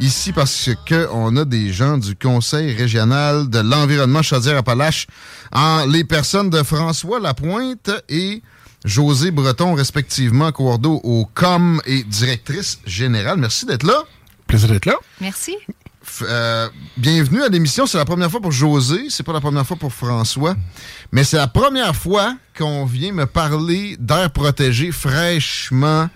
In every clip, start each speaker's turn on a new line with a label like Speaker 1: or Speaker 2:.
Speaker 1: ici parce que on a des gens du Conseil régional de l'environnement Chaudière-Appalaches en les personnes de François Lapointe et José Breton, respectivement, coordo au COM et directrice générale. Merci d'être là.
Speaker 2: Plaisir d'être là.
Speaker 3: Merci.
Speaker 1: Euh, bienvenue à l'émission. C'est la première fois pour José, c'est pas la première fois pour François, mais c'est la première fois qu'on vient me parler d'air protégé fraîchement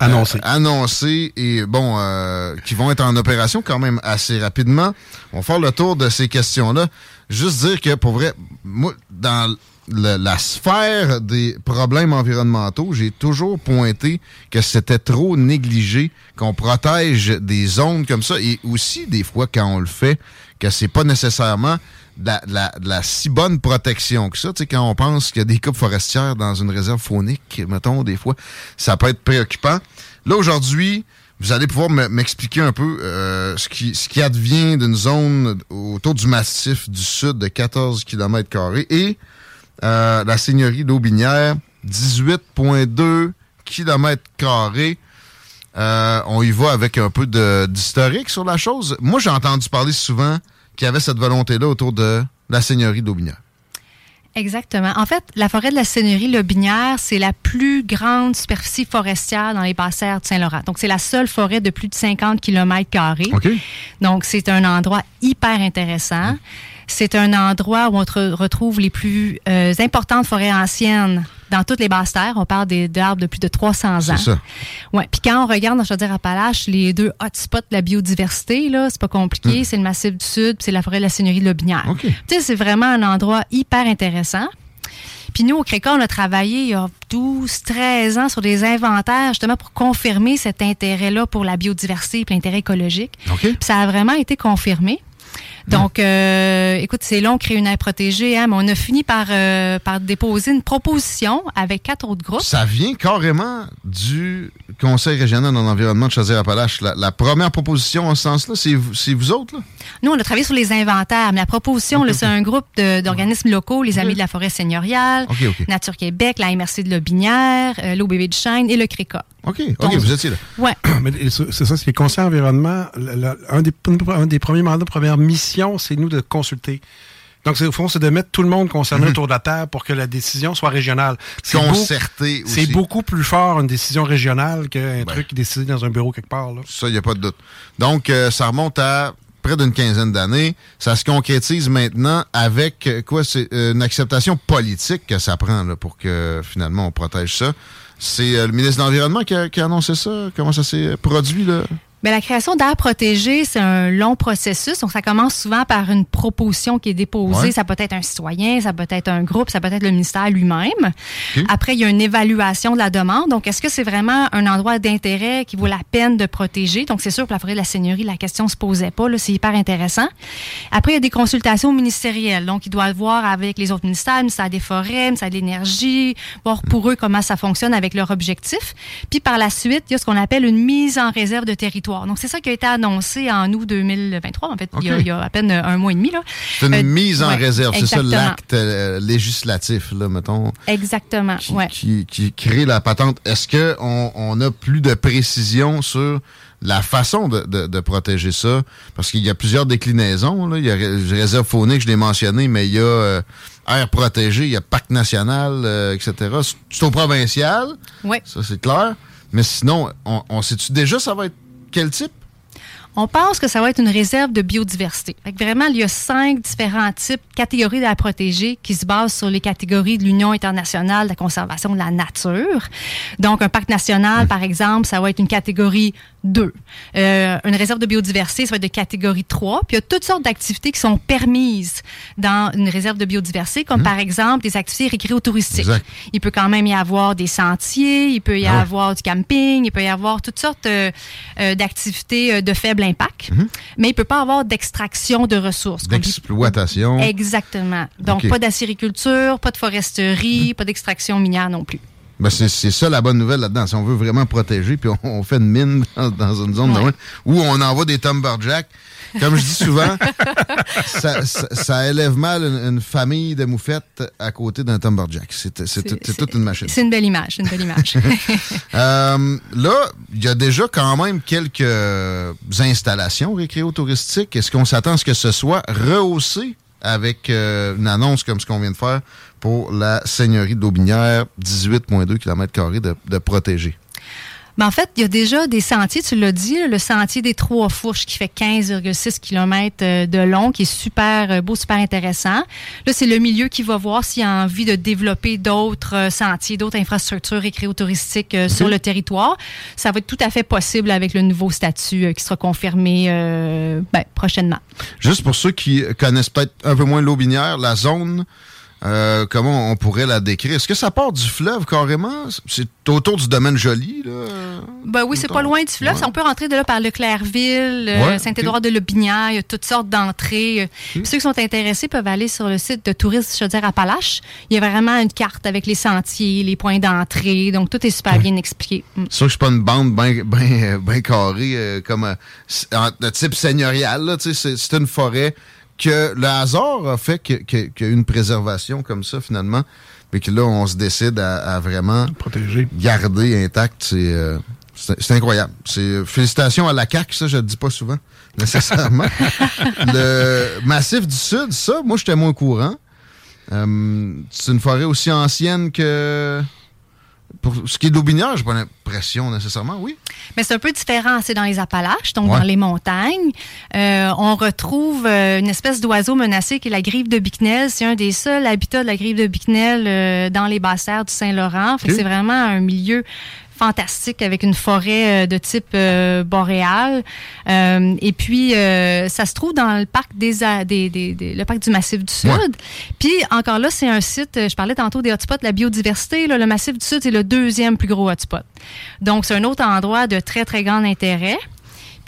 Speaker 2: Annoncé.
Speaker 1: euh, annoncé et bon, euh, qui vont être en opération quand même assez rapidement. On va faire le tour de ces questions-là. Juste dire que pour vrai, moi, dans le- la sphère des problèmes environnementaux, j'ai toujours pointé que c'était trop négligé, qu'on protège des zones comme ça, et aussi des fois quand on le fait, que c'est pas nécessairement de la, si bonne protection que ça. Tu sais, quand on pense qu'il y a des coupes forestières dans une réserve faunique, mettons, des fois, ça peut être préoccupant. Là, aujourd'hui, vous allez pouvoir me- m'expliquer un peu euh, ce, qui, advient d'une zone autour du massif du sud de 14 km et euh, la seigneurie d'Aubinière, 18,2 km euh, on y va avec un peu d'historique sur la chose. Moi, j'ai entendu parler souvent qu'il y avait cette volonté-là autour de la seigneurie d'Aubinière.
Speaker 3: Exactement. En fait, la forêt de la Seigneurie Lobinière, c'est la plus grande superficie forestière dans les basses-terres de Saint-Laurent. Donc, c'est la seule forêt de plus de 50 km carrés. Donc, c'est un endroit hyper intéressant. C'est un endroit où on retrouve les plus euh, importantes forêts anciennes dans toutes les basses terres. On parle des- d'arbres de plus de 300 ans.
Speaker 1: C'est ça.
Speaker 3: Ouais. Puis quand on regarde dans Chaudière-Appalaches, les deux hotspots de la biodiversité, là, c'est pas compliqué. C'est le Massif du Sud, puis c'est la forêt de la Seigneurie de Lobinière.
Speaker 1: OK.
Speaker 3: Tu sais, c'est vraiment un endroit hyper intéressant. Puis nous, au CRECA, on a travaillé il y a 12, 13 ans sur des inventaires justement pour confirmer cet intérêt-là pour la biodiversité et l'intérêt écologique. Puis ça a vraiment été confirmé. Donc, euh, écoute, c'est long, créer une aire protégée, hein, mais on a fini par, euh, par déposer une proposition avec quatre autres groupes.
Speaker 1: Ça vient carrément du Conseil régional en environnement de Chaudière-Appalaches. La, la première proposition en ce sens-là, c'est vous, c'est vous autres, là?
Speaker 3: Nous, on a travaillé sur les inventaires, mais la proposition, là, c'est un groupe de- d'organismes locaux, les Amis de la forêt seigneuriale. Nature Québec, la MRC de Lobinière, euh, l'OBB de Chêne et le CRECA.
Speaker 1: OK, OK,
Speaker 3: Donc-
Speaker 1: vous étiez là.
Speaker 3: Ouais.
Speaker 2: Mais c'est ça, c'est les conseils environnement. le- le- un, des, un des premiers mandats, première mission, c'est nous de consulter. Donc, au fond, c'est de mettre tout le monde concerné autour de la table pour que la décision soit régionale. C'est beau-
Speaker 1: Concerté aussi.
Speaker 2: C'est beaucoup plus fort une décision régionale qu'un
Speaker 1: Ben.
Speaker 2: truc décidé dans un bureau quelque part. Là.
Speaker 1: Ça, il n'y a pas de doute. Donc, euh, ça remonte à près d'une quinzaine d'années. Ça se concrétise maintenant avec euh, quoi C'est euh, une acceptation politique que ça prend là, pour que finalement on protège ça. C'est euh, le ministre de l'Environnement qui a, qui a annoncé ça? Comment ça s'est produit là?
Speaker 3: Mais la création d'aires protégées, c'est un long processus. Donc, ça commence souvent par une proposition qui est déposée.
Speaker 1: Ouais.
Speaker 3: Ça peut être un citoyen, ça peut être un groupe, ça peut être le ministère lui-même. Après, il y a une évaluation de la demande. Donc, est-ce que c'est vraiment un endroit d'intérêt qui vaut la peine de protéger? Donc, c'est sûr, pour la forêt de la Seigneurie, la question se posait pas. C'est hyper intéressant. Après, il y a des consultations ministérielles. Donc, ils doivent voir avec les autres ministères, le ministère des Forêts, le ministère de l'Énergie, voir pour eux comment ça fonctionne avec leur objectif. Puis, par la suite, il y a ce qu'on appelle une mise en réserve de territoire. Donc, c'est ça qui a été annoncé en août 2023, en fait, il, y a,
Speaker 1: OK.
Speaker 3: il y a à peine un mois et demi. là.
Speaker 1: C'est une
Speaker 3: Euh,
Speaker 1: mise en
Speaker 3: ouais,
Speaker 1: réserve. C'est ça l'acte euh, législatif, là, mettons,
Speaker 3: Exactement,
Speaker 1: qui,
Speaker 3: ouais.
Speaker 1: qui, qui crée la patente. Est-ce qu'on on a plus de précision sur la façon de, de- de protéger ça? Parce qu'il y a plusieurs déclinaisons. Là. Il y a ré- réserve faunique, je l'ai mentionné, mais il y a euh, air protégé, il y a parc national, euh, etc. C'est- au provincial,
Speaker 3: Ouais.
Speaker 1: ça c'est clair. Mais sinon, on, on sait-tu déjà ça va être quel type?
Speaker 3: On pense que ça va être une réserve de biodiversité. Fait que vraiment, il y a cinq différents types, catégories à protéger qui se basent sur les catégories de l'Union internationale de la conservation de la nature. Donc, un parc national, par exemple, ça va être une catégorie 2. Euh, une réserve de biodiversité, ça va être de catégorie 3. Puis il y a toutes sortes d'activités qui sont permises dans une réserve de biodiversité, comme par exemple des activités récréotouristiques.
Speaker 1: Exact.
Speaker 3: Il peut quand même y avoir des sentiers, il peut y
Speaker 1: Ah
Speaker 3: avoir du camping, il peut y avoir toutes sortes euh, euh, d'activités de faible impact,
Speaker 1: Mhm.
Speaker 3: mais il peut pas avoir d'extraction de ressources.
Speaker 1: D'exploitation.
Speaker 3: Exactement. Donc, pas d'acériculture, pas de foresterie, pas d'extraction minière non plus.
Speaker 1: Ben c'est c'est ça la bonne nouvelle là-dedans. Si on veut vraiment protéger, puis on, on fait une mine dans, dans une zone
Speaker 3: Ouais.
Speaker 1: où on envoie des Tumberjacks. Comme je dis souvent, ça, ça- ça élève mal une, une famille de moufettes à côté d'un Tumberjack. C'est c'est tout- c'est toute une machine.
Speaker 3: C'est une belle image, une belle image.
Speaker 1: Euh, là, il y a déjà quand même quelques installations récréo-touristiques. Est-ce qu'on s'attend à ce que ce soit rehaussé avec euh, une annonce comme ce qu'on vient de faire pour la Seigneurie de l'Aubinière, 18,2 km de, de protégés?
Speaker 3: Mais en fait, il y a déjà des sentiers, tu l'as dit, le sentier des Trois Fourches qui fait 15,6 km euh, de long, qui est super euh, beau, super intéressant. Là, c'est le milieu qui va voir s'il a envie de développer d'autres euh, sentiers, d'autres infrastructures récréotouristiques euh, sur le territoire. Ça va être tout à fait possible avec le nouveau statut qui sera confirmé euh, ben, prochainement.
Speaker 1: Juste pour ceux qui connaissent peut-être un peu moins l'Aubinière, la zone, euh, comment on pourrait la décrire? Est-ce que ça part du fleuve carrément? C'est autour du domaine joli, là?
Speaker 3: Ben oui, c'est pas loin du fleuve.
Speaker 1: Ouais.
Speaker 3: On peut rentrer de là par le Clairville, euh,
Speaker 1: Ouais,
Speaker 3: Saint-Édouard de Lobinière. Il y a toutes sortes d'entrées. Ceux qui sont intéressés peuvent aller sur le site de Tourisme Chaudière-Appalaches. Il y a vraiment une carte avec les sentiers, les points d'entrée. Donc, tout est super bien expliqué. Mm.
Speaker 1: C'est sûr que je suis pas une bande bien ben, ben carrée euh, comme euh, de type seigneurial. c'est une forêt que le hasard a fait qu'il y a une préservation comme ça finalement. Mais que là, on se décide à, à vraiment
Speaker 2: Protégé.
Speaker 1: garder intact. C'est euh, incroyable. C'est Félicitations à la CAQ, ça je le dis pas souvent, nécessairement. le Massif du Sud, ça, moi j'étais moins courant. Euh, c'est une forêt aussi ancienne que... Pour ce qui est de l'Aubinière, j'ai pas l'impression nécessairement, oui.
Speaker 3: Mais c'est un peu différent. C'est dans les Appalaches, donc
Speaker 1: Ouais.
Speaker 3: dans les montagnes. Euh, on retrouve euh, une espèce d'oiseau menacé qui est la grive de Bicknell. C'est un des seuls habitats de la grive de Bicknell euh, dans les basses terres du Saint-Laurent. C'est vraiment un milieu fantastique avec une forêt euh, de type euh, boréal. Euh, et puis, euh, ça se trouve dans le parc des, des, des- des- le parc du Massif du Sud.
Speaker 1: Ouais.
Speaker 3: Puis, encore là, c'est un site, je parlais tantôt des hotspots la biodiversité. Là, le Massif du Sud, c'est le deuxième plus gros hotspot. Donc, c'est un autre endroit de très, très grand intérêt.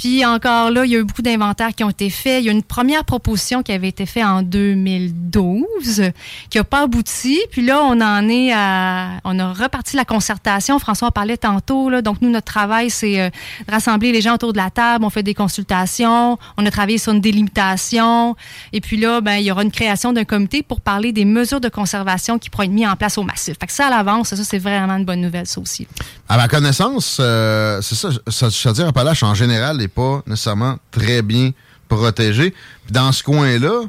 Speaker 3: Puis encore là, il y a eu beaucoup d'inventaires qui ont été faits. Il y a une première proposition qui avait été faite en 2012, qui n'a pas abouti. Puis là, on en est à... On a reparti la concertation. François en parlait tantôt. Là. Donc, nous, notre travail, c'est euh, de rassembler les gens autour de la table. On fait des consultations. On a travaillé sur une délimitation. Et puis là, ben, il y aura une création d'un comité pour parler des mesures de conservation qui pourront être mises en place au massif. Fait que ça, à l'avance, ça, c'est vraiment une bonne nouvelle, ça aussi.
Speaker 1: À ma connaissance, euh, c'est ça, ça, je veux dire, Appalaches en général n'est pas nécessairement très bien protégé. Dans ce coin-là,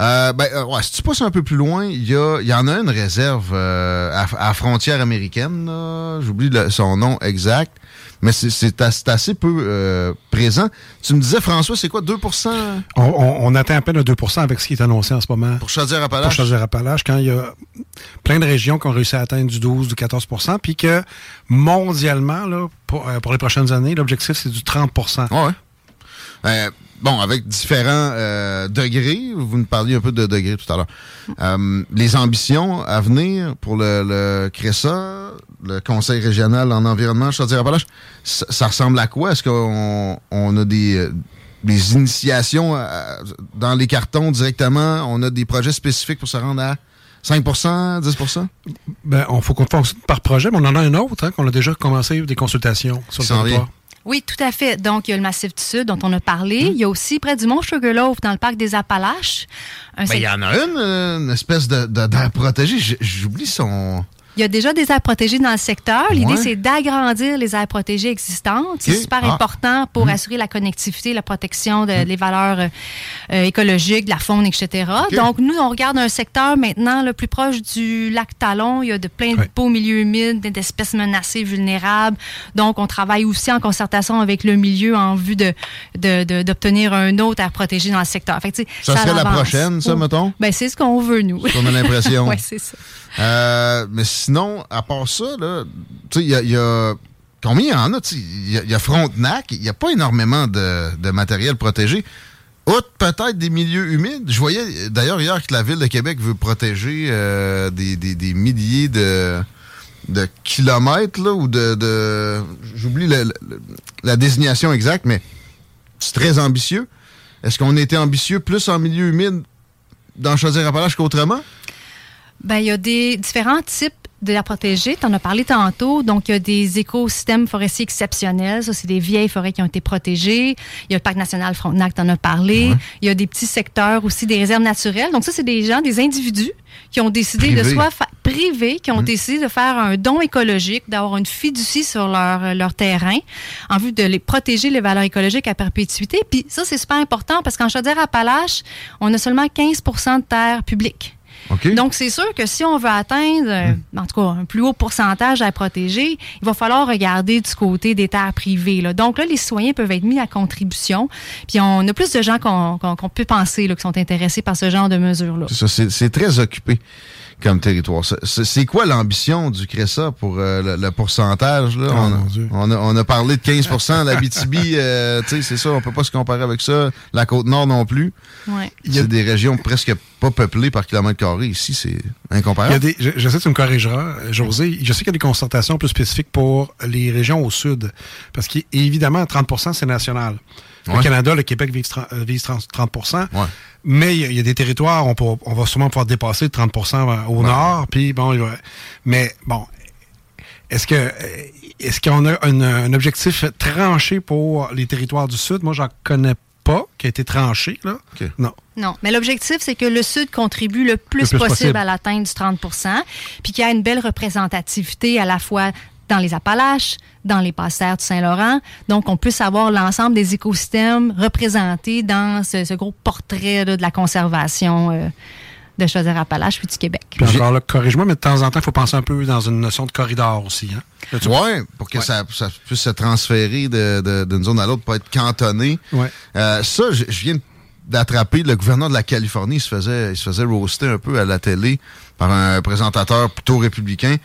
Speaker 1: euh, ben, euh, si tu passes un peu plus loin, il y, y en a une réserve euh, à, à frontière américaine, j'oublie son nom exact, mais c'est- c'est as- c'est assez peu euh, présent. Tu me disais, François, c'est quoi, 2 pour
Speaker 2: On, on- on atteint à peine le 2% avec ce qui est annoncé en ce moment. Pour
Speaker 1: Chaudière-Appalaches?
Speaker 2: Chaudière-Appalaches, quand il y a plein de régions qui ont réussi à atteindre du 12, du 14% puis que mondialement, là, pour, euh, pour les prochaines années, l'objectif, c'est du 30%
Speaker 1: Ouais. Euh, bon, avec différents euh, degrés, vous nous parliez un peu de degrés tout à l'heure. Euh, les ambitions à venir pour le, le CRESA, le Conseil régional en environnement Chaudière-Appalaches, ça, ça ressemble à quoi? Est-ce qu'on on a des, euh, des initiations euh, dans les cartons directement? On a des projets spécifiques pour se rendre à 5% 10%
Speaker 2: Ben, on faut qu'on fonctionne par projet, mais on en a un autre, hein, qu'on a déjà commencé des consultations sur le territoire.
Speaker 3: Oui, tout à fait. Donc, il y a le Massif du Sud dont on a parlé. Il y a aussi près du Mont Sugarloaf, dans le parc des Appalaches. Un
Speaker 1: Ben, il y en a une, euh, une espèce de, de- d'air protégé. J- J'oublie son...
Speaker 3: Il y a déjà des aires protégées dans le secteur. L'idée,
Speaker 1: Ouais.
Speaker 3: c'est d'agrandir les aires protégées existantes. C'est super
Speaker 1: Ah.
Speaker 3: important pour assurer la connectivité, la protection de, des valeurs euh, écologiques, de la faune, etc. Donc, nous, on regarde un secteur maintenant le plus proche du lac Talon. Il y a de plein de
Speaker 2: Ouais.
Speaker 3: beaux milieux humides, d'espèces menacées, vulnérables. Donc, on travaille aussi en concertation avec le milieu en vue de de- de- d'obtenir un autre aire protégée dans le secteur. Fait que,
Speaker 1: Ça serait la prochaine, ça,
Speaker 3: Oh.
Speaker 1: mettons?
Speaker 3: Ben, c'est ce qu'on veut, nous.
Speaker 1: On a l'impression.
Speaker 3: oui, c'est ça.
Speaker 1: Euh, mais sinon, à part ça, il y a, y a- Combien il y en a? Il y, y a Frontenac, il n'y a pas énormément de, de matériel protégé. Outre peut-être des milieux humides. Je voyais d'ailleurs hier que la Ville de Québec veut protéger euh, des, des- des milliers de, de kilomètres, là, ou de... de- J'oublie le- la désignation exacte, mais c'est très ambitieux. Est-ce qu'on était ambitieux plus en milieu humide dans Chaudière-Appalaches qu'autrement?
Speaker 3: Ben, il y a des différents types de protégés. Tu en as parlé tantôt. Donc, il y a des écosystèmes forestiers exceptionnels. Ça, c'est des vieilles forêts qui ont été protégées. Il y a le Parc national Frontenac, tu en as parlé. Il y a des petits secteurs aussi, des réserves naturelles. Donc, ça, c'est des gens, des individus qui ont décidé de
Speaker 1: Privés.
Speaker 3: soit privés, qui ont décidé de faire un don écologique, d'avoir une fiducie sur leur, leur terrain en vue de les protéger les valeurs écologiques à perpétuité. Puis ça, c'est super important parce qu'en Chaudière-Appalaches, on a seulement 15% de terres publiques. Donc, c'est sûr que si on veut atteindre, euh, en tout cas, un plus haut pourcentage à protéger, il va falloir regarder du côté des terres privées. là. Donc, là, les citoyens peuvent être mis à contribution. Puis, on a plus de gens qu'on peut penser là, qui sont intéressés par ce genre de mesures-là.
Speaker 1: C'est très occupé comme territoire. C'est- quoi l'ambition du CRESA pour euh, le, le pourcentage? Là?
Speaker 2: Oh,
Speaker 1: on, a,
Speaker 2: mon Dieu.
Speaker 1: on, a, on a parlé de 15% La BTB, euh, c'est ça, on peut pas se comparer avec ça. La Côte-Nord non plus.
Speaker 3: Ouais.
Speaker 1: C'est des régions presque pas peuplées par kilomètre carré. Ici, c'est
Speaker 2: Il y a
Speaker 1: incomparable.
Speaker 2: des, je, je sais que tu me corrigeras, José. Je sais qu'il y a des concertations plus spécifiques pour les régions au sud. Parce qu'évidemment, 30% c'est national. Le
Speaker 1: Ouais.
Speaker 2: Canada, le Québec vise 30, euh, vise 30 30
Speaker 1: Ouais.
Speaker 2: Mais il y, a- il y a des territoires, on, peut- on va sûrement pouvoir dépasser le 30% au nord. Puis bon, mais bon, est-ce que euh, est-ce qu'on a un, un objectif tranché pour les territoires du sud? Moi, j'en connais pas qui a été tranché. Là. Non.
Speaker 3: Non, mais l'objectif, c'est que le Sud contribue le plus,
Speaker 2: Le plus
Speaker 3: possible,
Speaker 2: possible.
Speaker 3: à l'atteinte du 30% puis qu'il y a une belle représentativité à la fois dans les Appalaches, dans les passerres du Saint-Laurent. Donc, on puisse avoir l'ensemble des écosystèmes représentés dans ce, ce gros portrait là, de la conservation euh, de Chaudière-Appalaches puis du Québec.
Speaker 2: Puis encore là, corrige-moi, mais de temps en temps, il faut penser un peu dans une notion de corridor aussi. Hein?
Speaker 1: Ouais, pour que
Speaker 2: Ouais.
Speaker 1: Ça, ça puisse se transférer de- de- d'une zone à l'autre, pas être cantonné.
Speaker 2: Ouais.
Speaker 1: Euh, ça, je, je viens d'attraper le gouverneur de la Californie, il se faisait, il se faisait roaster un peu à la télé par un présentateur plutôt républicain.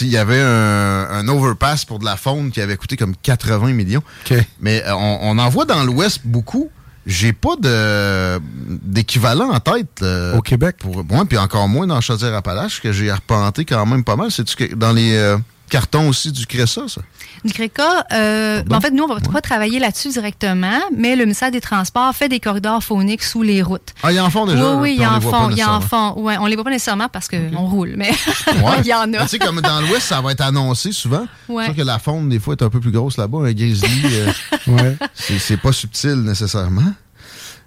Speaker 1: Il y avait un, un overpass pour de la faune qui avait coûté comme 80 millions.
Speaker 2: OK.
Speaker 1: Mais euh, on, on en voit dans l'Ouest beaucoup. J'ai pas de d'équivalent en tête. euh,
Speaker 2: Au Québec.
Speaker 1: Pour moi, puis encore moins dans Chaudière-Appalaches, que j'ai arpenté quand même pas mal. C'est-tu que dans les euh, cartons aussi du CRESA, ça?
Speaker 3: Du CRECA, euh,
Speaker 1: Pardon?
Speaker 3: en fait, nous, on va pas travailler là-dessus directement, mais le ministère des Transports fait des corridors phoniques sous les routes.
Speaker 1: Ah, ils en font déjà?
Speaker 3: oui, oui, il y
Speaker 1: les
Speaker 3: en font, il y en font. Ouais, on les voit pas nécessairement parce qu'on roule, mais
Speaker 1: Ouais.
Speaker 3: il y en a.
Speaker 1: Tu sais, comme dans l'Ouest, ça va être annoncé souvent.
Speaker 3: Ouais.
Speaker 1: Crois que la faune, des fois, est un peu plus grosse là-bas. Un grizzly, euh,
Speaker 2: Ouais.
Speaker 1: c'est c'est pas subtil nécessairement.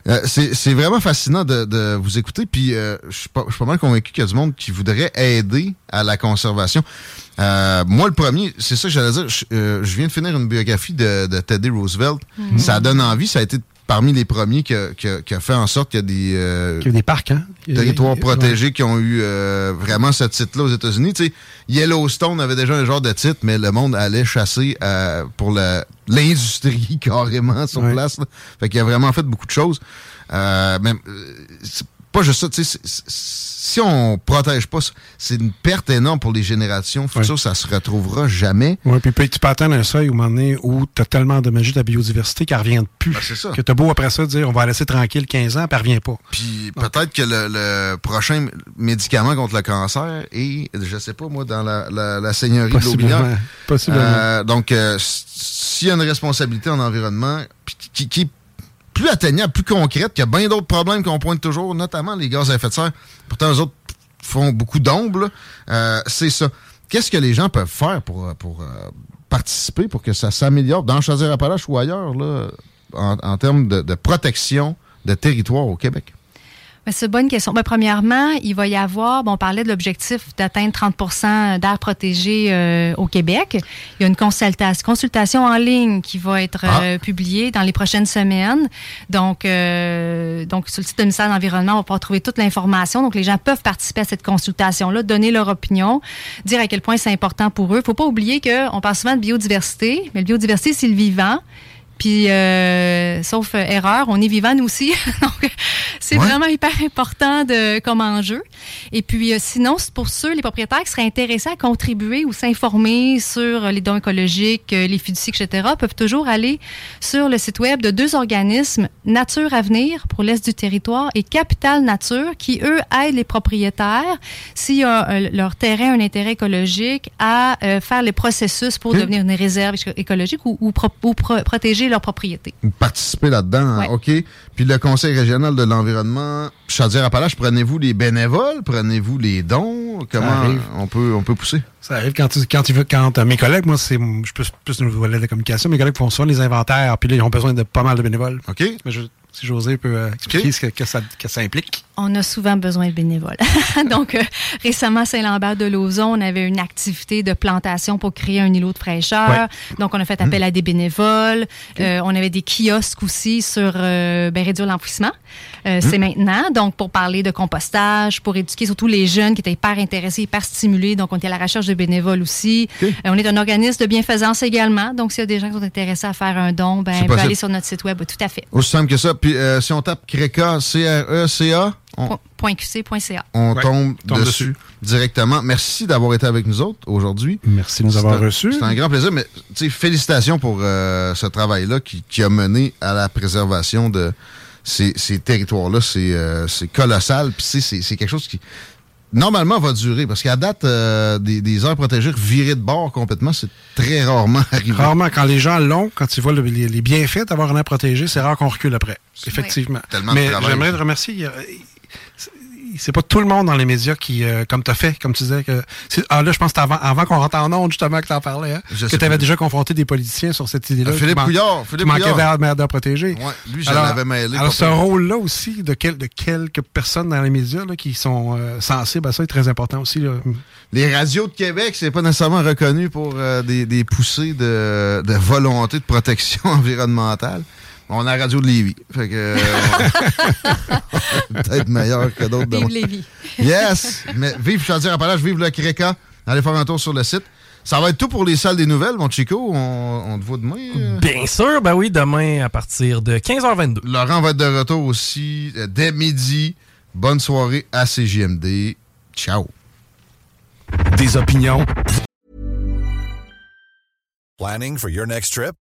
Speaker 1: Euh, c'est c'est vraiment fascinant de, de vous écouter. Puis euh, je suis pas, je suis pas mal convaincu qu'il y a du monde qui voudrait aider à la conservation. Euh, moi, le premier, c'est ça que j'allais dire. Je, euh, je viens de finir une biographie de, de Teddy Roosevelt. Ça donne envie. Ça a été parmi les premiers qui a, qui a- qui a fait en sorte qu'il y a des, euh,
Speaker 2: Il y a des parcs, hein? Il y a-
Speaker 1: territoires
Speaker 2: il y a-
Speaker 1: protégés qui ont eu euh, vraiment ce titre-là aux États-Unis. Tu sais, Yellowstone avait déjà un genre de titre, mais le monde allait chasser euh, pour la- l'industrie carrément sur
Speaker 2: Ouais.
Speaker 1: place. là. Fait qu'il a vraiment fait beaucoup de choses. Euh, euh, pas juste ça. tu sais, si on protège pas, c'est une perte énorme pour les générations futures. Ça se retrouvera jamais.
Speaker 2: Ouais, puis tu peux atteindre un seuil au moment donné où tu as tellement endommagé ta biodiversité qu'elle revient de plus.
Speaker 1: Ben, c'est ça.
Speaker 2: Que tu beau après ça dire on va la laisser tranquille 15 ans, puis elle revient pas.
Speaker 1: Puis peut-être que le, le prochain médicament contre le cancer est, je sais pas moi, dans la, la, la seigneurie de
Speaker 2: Possiblement.
Speaker 1: binaire.
Speaker 2: Possiblement.
Speaker 1: Euh, donc, euh, s'il y a une responsabilité en environnement puis qui, qui plus atteignable, plus concrète, qu'il y a bien d'autres problèmes qu'on pointe toujours, notamment les gaz à effet de serre. Pourtant, eux autres font beaucoup d'ombre. Euh, c'est ça. Qu'est-ce que les gens peuvent faire pour, pour euh, participer, pour que ça s'améliore dans Chaudière-Appalaches ou ailleurs, là, en, en termes de, de protection de territoire au Québec?
Speaker 3: Ben, c'est une bonne question. Ben, premièrement, il va y avoir, bon, on parlait de l'objectif d'atteindre 30% d'air protégé euh, au Québec. Il y a une consultation, consultation en ligne qui va être euh, publiée dans les prochaines semaines. Donc, euh, donc, sur le site du ministère de l'Environnement, on va pouvoir trouver toute l'information. Donc, les gens peuvent participer à cette consultation-là, donner leur opinion, dire à quel point c'est important pour eux. faut pas oublier qu'on parle souvent de biodiversité, mais la biodiversité, c'est le vivant. Puis, euh, sauf erreur, on est vivant nous aussi. Donc, c'est
Speaker 1: Ouais.
Speaker 3: vraiment hyper important de, comme enjeu. Et puis, euh, sinon, c'est pour ceux, les propriétaires qui seraient intéressés à contribuer ou s'informer sur les dons écologiques, euh, les fiducies, etc., peuvent toujours aller sur le site web de deux organismes, Nature Avenir pour l'Est du territoire et Capital Nature, qui, eux, aident les propriétaires, s'il y a euh, leur terrain un intérêt écologique, à faire les processus pour
Speaker 1: Ok.
Speaker 3: devenir une réserve éco- écologique ou, ou pro- ou pro- protéger leur propriété.
Speaker 1: participer là-dedans. hein,
Speaker 3: Ouais.
Speaker 1: OK. Puis le Conseil régional de l'environnement, Chaudière-Appalaches, prenez-vous les bénévoles? Prenez-vous les dons? Comment
Speaker 2: arrive.
Speaker 1: on peut, on peut pousser?
Speaker 2: Ça arrive quand tu, quand tu veux, quand euh, mes collègues, moi, c'est, je plus, plus au volet de la communication, mes collègues font souvent les inventaires, puis là, ils ont besoin de pas mal de bénévoles.
Speaker 1: OK?
Speaker 2: Mais je- si José peut euh, expliquer ce que, que ça, que ça implique.
Speaker 3: On a souvent besoin de bénévoles. Donc, euh, récemment, à Saint-Lambert de Lauzon, on avait une activité de plantation pour créer un îlot de fraîcheur.
Speaker 2: Ouais.
Speaker 3: Donc, on a fait appel à des bénévoles. Euh, on avait des kiosques aussi sur euh, ben, réduire l'enfouissement. Euh, C'est maintenant. Donc, pour parler de compostage, pour éduquer surtout les jeunes qui étaient hyper intéressés, hyper stimulés. Donc, on était à la recherche de bénévoles aussi. On est un organisme de bienfaisance également. Donc, s'il y a des gens qui sont intéressés à faire un don, ben,
Speaker 1: possible.
Speaker 3: aller sur notre site web. Tout à fait.
Speaker 1: Aussi simple que ça. Puis si on tape CRECA, C-R-E-C-A,
Speaker 3: QC.ca.
Speaker 1: on
Speaker 2: Ouais,
Speaker 1: tombe,
Speaker 2: tombe
Speaker 1: dessus,
Speaker 2: dessus.
Speaker 1: directement. Merci d'avoir été avec nous autres aujourd'hui.
Speaker 2: Merci de nous avoir reçus.
Speaker 1: C'est un grand plaisir, mais tu sais, félicitations pour euh, ce travail-là qui, qui a mené à la préservation de ces, ces territoires-là. C'est euh, c'est colossal. Puis c'est- c'est c'est quelque chose qui, normalement, va durer. Parce qu'à date, euh, des, des aires protégées virées de bord complètement, c'est très rarement arrivé.
Speaker 2: Rarement, quand les gens l'ont, quand ils voient le- les, les bienfaits d'avoir un air protégé, c'est rare qu'on recule après. Effectivement.
Speaker 1: Tellement de
Speaker 2: Mais j'aimerais te remercier. C'est- pas tout le monde dans les médias qui, euh, comme tu as fait, comme tu disais, que. Ah là, je pense que c'est avant, avant qu'on rentre en onde, justement, que tu en parlais, hein,
Speaker 1: Je
Speaker 2: que avais
Speaker 1: pas.
Speaker 2: déjà confronté des politiciens sur cette idée-là.
Speaker 1: Ah, Philippe
Speaker 2: man-
Speaker 1: Couillard,
Speaker 2: qui
Speaker 1: Philippe
Speaker 2: manquait d'air d'air protégé.
Speaker 1: Ouais, lui, je
Speaker 2: Alors-
Speaker 1: l'avais mêlé.
Speaker 2: Alors, ce rôle-là aussi de, quel- de quelques personnes dans les médias là, qui sont euh, sensibles à ça est très important aussi. Là.
Speaker 1: Les radios de Québec, c'est pas nécessairement reconnu pour euh, des, des poussées de, de volonté de protection environnementale. On a la radio de Lévis. Fait que. euh, Peut-être meilleur que d'autres.
Speaker 3: Vive. Lévis.
Speaker 1: Yes! Mais vive Chaudière-Appalaches, vive le Créca. Allez faire un tour sur le site. Ça va être tout pour les salles des nouvelles, mon Chico. On, on te voit demain. euh?
Speaker 4: Bien sûr, ben oui, demain à partir de 15h22.
Speaker 1: Laurent va être de retour aussi euh, dès midi. Bonne soirée à CJMD. Ciao.
Speaker 2: Des opinions.
Speaker 5: Planning for your next trip?